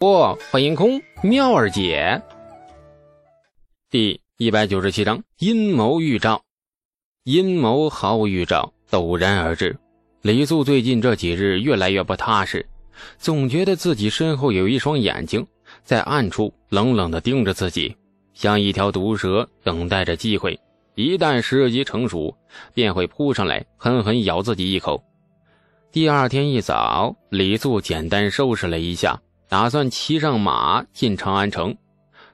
不，欢迎空妙儿姐。第一百九十七章阴谋预兆。阴谋毫无预兆，陡然而至。李素最近这几日越来越不踏实，总觉得自己身后有一双眼睛在暗处冷冷的盯着自己，像一条毒蛇，等待着机会。一旦时机成熟，便会扑上来，狠狠咬自己一口。第二天一早，李素简单收拾了一下。打算骑上马进长安城，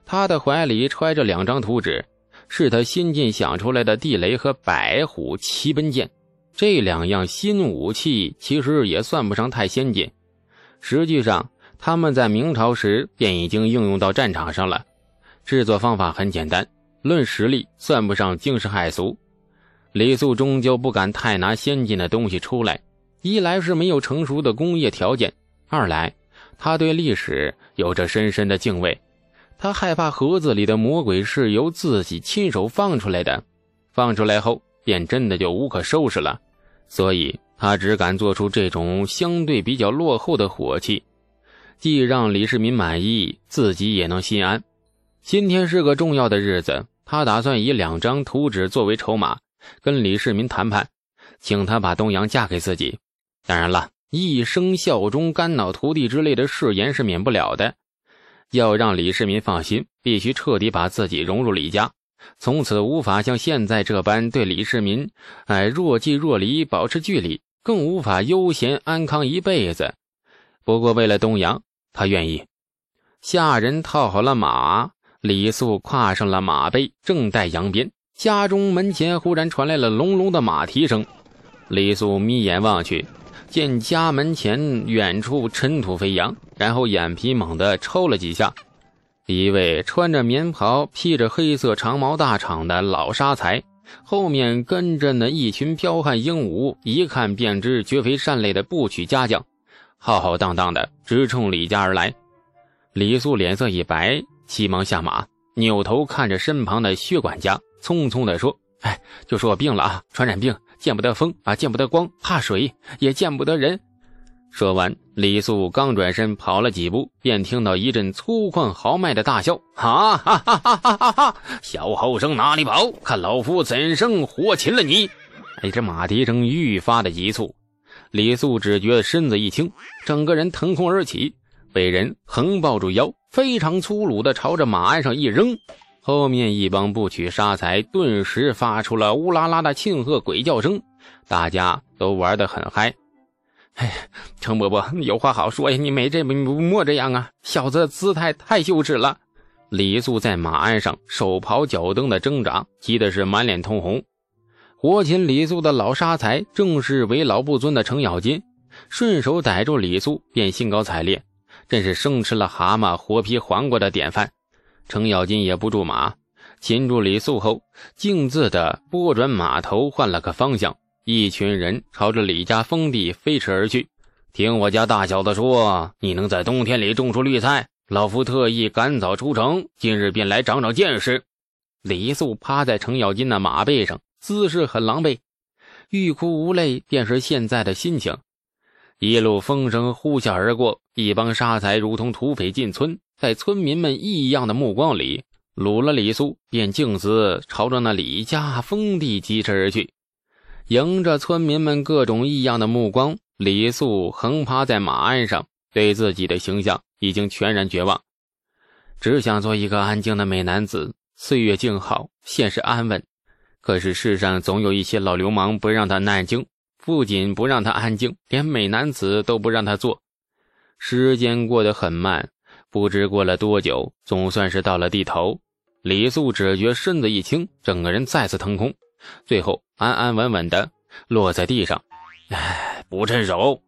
他的怀里揣着两张图纸，是他新近想出来的地雷和白虎奇奔剑。这两样新武器其实也算不上太先进，实际上他们在明朝时便已经应用到战场上了。制作方法很简单，论实力算不上惊世骇俗。李素终究不敢太拿先进的东西出来，一来是没有成熟的工业条件，二来。他对历史有着深深的敬畏，他害怕盒子里的魔鬼是由自己亲手放出来的，放出来后便真的就无可收拾了，所以他只敢做出这种相对比较落后的火器，既让李世民满意，自己也能心安。今天是个重要的日子，他打算以两张图纸作为筹码，跟李世民谈判，请他把东阳嫁给自己。当然了。一生效忠、肝脑涂地之类的誓言是免不了的。要让李世民放心，必须彻底把自己融入李家，从此无法像现在这般对李世民哎若即若离，保持距离，更无法悠闲安康一辈子。不过为了东阳，他愿意。下人套好了马，李素跨上了马背，正待扬鞭，家中门前忽然传来了隆隆的马蹄声。李素眯眼望去。见家门前远处尘土飞扬，然后眼皮猛地抽了几下，一位穿着棉袍、披着黑色长毛大氅的老沙才，后面跟着那一群彪悍英武、一看便知绝非善类的部曲家将，浩浩荡荡的直冲李家而来。李素脸色一白，急忙下马，扭头看着身旁的薛管家，匆匆地说：“哎，就说我病了啊，传染病。”见不得风啊，见不得光，怕水也见不得人。说完，李素刚转身跑了几步，便听到一阵粗犷豪迈的大笑：“哈哈哈哈哈哈！哈小后生哪里跑？看老夫怎生活擒了你！”哎，这马蹄声愈发的急促，李素只觉得身子一轻，整个人腾空而起，被人横抱住腰，非常粗鲁的朝着马鞍上一扔。后面一帮不娶杀财，顿时发出了乌拉拉的庆贺鬼叫声，大家都玩得很嗨。哎，程伯伯有话好说呀，你没这莫这样啊，小子姿态太羞耻了。李素在马鞍上手刨脚蹬的挣扎，急的是满脸通红。活擒李素的老杀财正是为老不尊的程咬金，顺手逮住李素便兴高采烈，真是生吃了蛤蟆活劈黄瓜的典范。程咬金也不住马，擒住李素后，径自的拨转马头，换了个方向。一群人朝着李家封地飞驰而去。听我家大小子说，你能在冬天里种出绿菜，老夫特意赶早出城，今日便来长长见识。李素趴在程咬金的马背上，姿势很狼狈，欲哭无泪，便是现在的心情。一路风声呼啸而过，一帮杀财如同土匪进村。在村民们异样的目光里，掳了李素，便径自朝着那李家封地疾驰而去。迎着村民们各种异样的目光，李素横趴在马鞍上，对自己的形象已经全然绝望，只想做一个安静的美男子。岁月静好，现实安稳，可是世上总有一些老流氓不让他安静，不仅不让他安静，连美男子都不让他做。时间过得很慢。不知过了多久，总算是到了地头。李素只觉身子一轻，整个人再次腾空，最后安安稳稳的落在地上。哎，不趁手！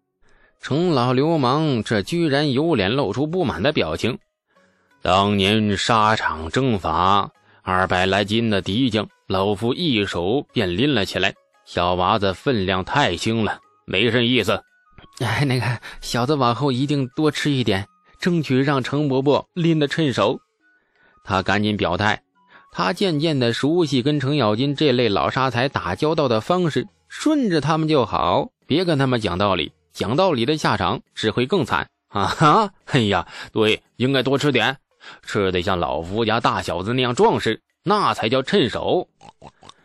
程老流氓这居然有脸露出不满的表情。当年沙场征伐，二百来斤的敌将，老夫一手便拎了起来。小娃子分量太轻了，没什意思。哎，那个小子往后一定多吃一点。争取让程伯伯拎得趁手，他赶紧表态。他渐渐的熟悉跟程咬金这类老沙才打交道的方式，顺着他们就好，别跟他们讲道理，讲道理的下场只会更惨。啊哈！哎呀，对，应该多吃点，吃得像老夫家大小子那样壮实，那才叫趁手。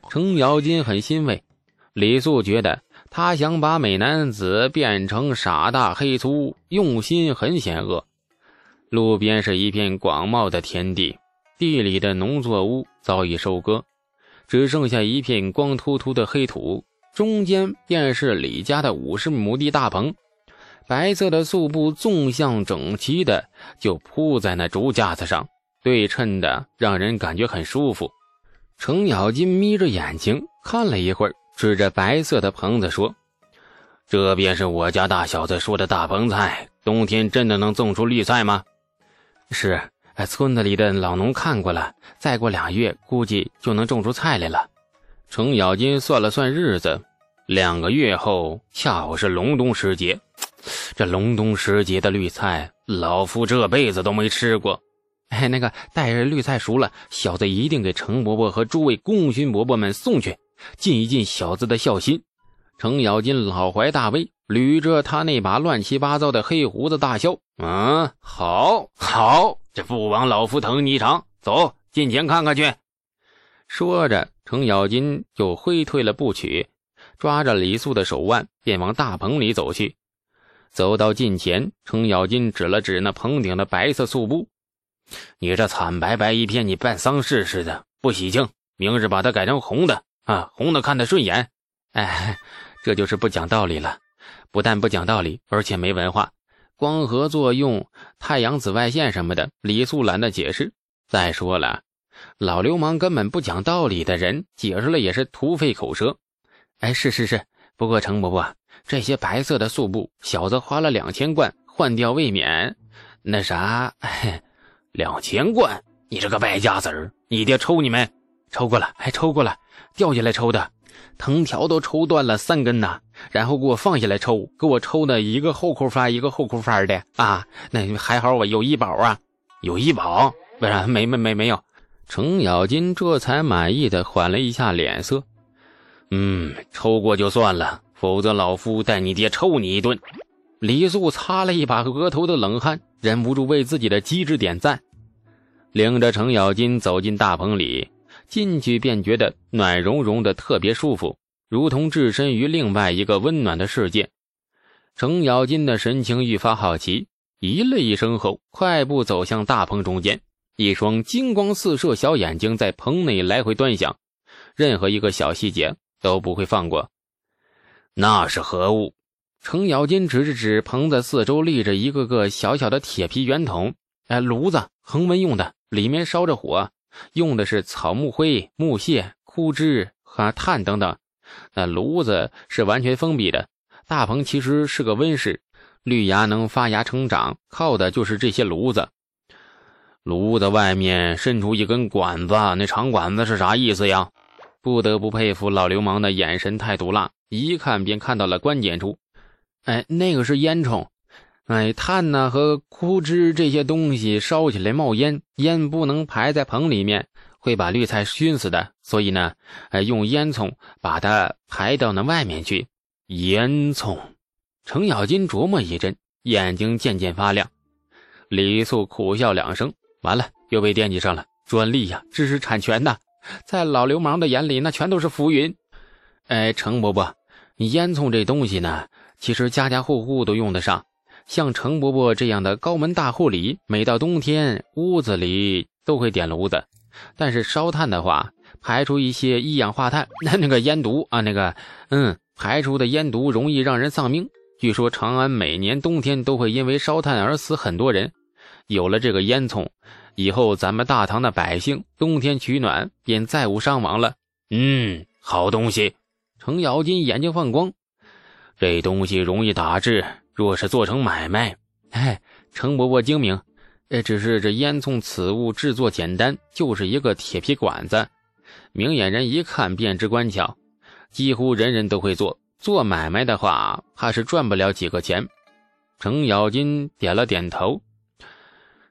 程咬金很欣慰，李素觉得他想把美男子变成傻大黑粗，用心很险恶。路边是一片广袤的田地，地里的农作物早已收割，只剩下一片光秃秃的黑土，中间便是李家的五十亩地大棚。白色的素布纵向整齐的就铺在那竹架子上，对称的让人感觉很舒服。程咬金眯着眼睛看了一会儿，指着白色的棚子说：“这便是我家大小子说的大棚菜，冬天真的能种出绿菜吗？”“是，哎村子里的老农看过了，再过俩月估计就能种出菜来了。”程咬金算了算日子，两个月后恰好是隆冬时节。这隆冬时节的绿菜，老夫这辈子都没吃过。哎，那个待着绿菜熟了，小子一定给程伯伯和诸位功勋伯伯们送去，尽一尽小子的孝心。程咬金老怀大威，捋着他那把乱七八糟的黑胡子大笑：“嗯，好，好，这不枉老夫疼你一场。走近前看看去。”说着，程咬金就挥退了步曲，抓着李素的手腕，便往大棚里走去。走到近前，程咬金指了指那棚顶的白色素布：“你这惨白白一片，你办丧事似的，不喜庆。明日把它改成红的啊，红的看得顺眼。”哎，这就是不讲道理了。不但不讲道理，而且没文化。光合作用、太阳紫外线什么的，李素懒得解释。再说了，老流氓根本不讲道理的人，解释了也是徒费口舌。哎，是是是，不过程伯伯。这些白色的素布，小子花了两千贯换掉未免。那啥，两千贯！你这个败家子儿，你爹抽你没？抽过了，还抽过了，掉下来抽的，藤条都抽断了三根呢。然后给我放下来抽，给我抽的一个后空翻一个后空翻的啊！那还好我有医保啊，有医保，不然没没没没有。程咬金这才满意的缓了一下脸色。嗯，抽过就算了。否则，老夫带你爹抽你一顿。李素擦了一把额头的冷汗，忍不住为自己的机智点赞，领着程咬金走进大棚里。进去便觉得暖融融的，特别舒服，如同置身于另外一个温暖的世界。程咬金的神情愈发好奇，咦了一声后，快步走向大棚中间。一双金光四射小眼睛在棚内来回端详，任何一个小细节都不会放过。那是何物？程咬金指着指棚子四周立着一个个小小的铁皮圆筒，哎，炉子，恒温用的，里面烧着火，用的是草木灰、木屑、枯枝和炭等等。那炉子是完全封闭的。大棚其实是个温室，绿芽能发芽成长，靠的就是这些炉子。炉子外面伸出一根管子，那长管子是啥意思呀？不得不佩服老流氓的眼神太毒辣。一看便看到了关键处，哎，那个是烟囱，哎，炭呢和枯枝这些东西烧起来冒烟，烟不能排在棚里面，会把绿菜熏死的，所以呢，哎，用烟囱把它排到那外面去。烟囱，程咬金琢磨一阵，眼睛渐渐发亮。李素苦笑两声，完了，又被惦记上了。专利呀，知识产权呐，在老流氓的眼里，那全都是浮云。哎，程伯伯。烟囱这东西呢，其实家家户户都用得上。像程伯伯这样的高门大户里，每到冬天，屋子里都会点炉子。但是烧炭的话，排出一些一氧化碳，那那个烟毒啊，那个，嗯，排出的烟毒容易让人丧命。据说长安每年冬天都会因为烧炭而死很多人。有了这个烟囱，以后咱们大唐的百姓冬天取暖便再无伤亡了。嗯，好东西。程咬金眼睛放光，这东西容易打制，若是做成买卖，哎，程伯伯精明。哎，只是这烟囱此物制作简单，就是一个铁皮管子，明眼人一看便知关巧，几乎人人都会做。做买卖的话，怕是赚不了几个钱。程咬金点了点头，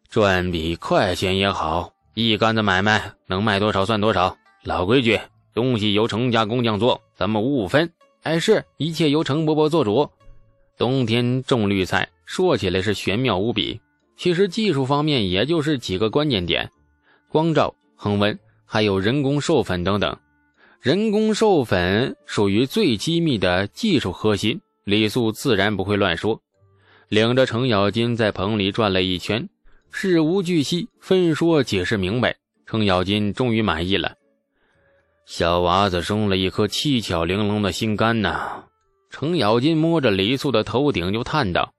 赚笔快钱也好，一杆子买卖能卖多少算多少。老规矩。东西由程家工匠做，咱们五五分。哎，是一切由程伯伯做主。冬天种绿菜，说起来是玄妙无比，其实技术方面也就是几个关键点：光照、恒温，还有人工授粉等等。人工授粉属于最机密的技术核心，李素自然不会乱说。领着程咬金在棚里转了一圈，事无巨细分说解释明白，程咬金终于满意了。小娃子生了一颗七巧玲珑的心肝呐！程咬金摸着李素的头顶就叹道：“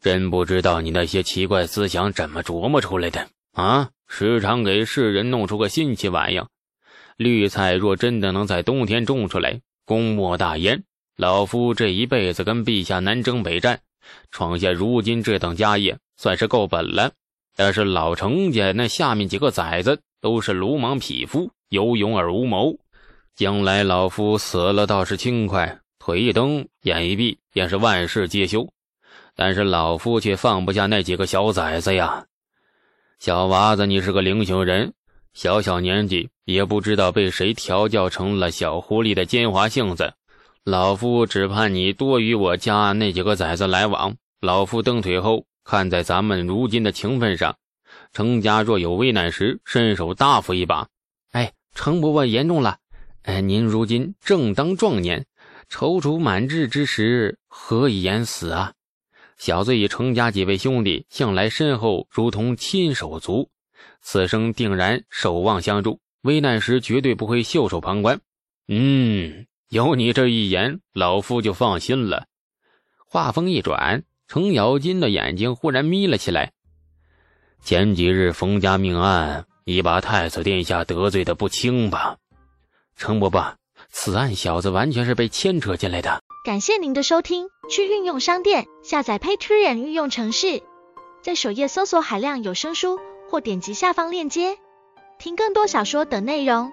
真不知道你那些奇怪思想怎么琢磨出来的啊！时常给世人弄出个新奇玩意。绿菜若真的能在冬天种出来，功莫大焉。老夫这一辈子跟陛下南征北战。”创下如今这等家业，算是够本了。但是老程家那下面几个崽子都是鲁莽匹夫，有勇而无谋。将来老夫死了倒是轻快，腿一蹬，眼一闭，便是万事皆休。但是老夫却放不下那几个小崽子呀！小娃子，你是个灵性人，小小年纪也不知道被谁调教成了小狐狸的奸猾性子。老夫只盼你多与我家那几个崽子来往。老夫蹬腿后，看在咱们如今的情分上，程家若有危难时，伸手搭扶一把。哎，程伯伯言重了。哎，您如今正当壮年，踌躇满志之时，何以言死啊？小子与程家几位兄弟向来深厚，如同亲手足，此生定然守望相助，危难时绝对不会袖手旁观。嗯。有你这一言，老夫就放心了。话锋一转，程咬金的眼睛忽然眯了起来。前几日冯家命案，已把太子殿下得罪的不轻吧？程伯伯，此案小子完全是被牵扯进来的。感谢您的收听，去运用商店下载 Patreon 运用城市，在首页搜索海量有声书，或点击下方链接听更多小说等内容。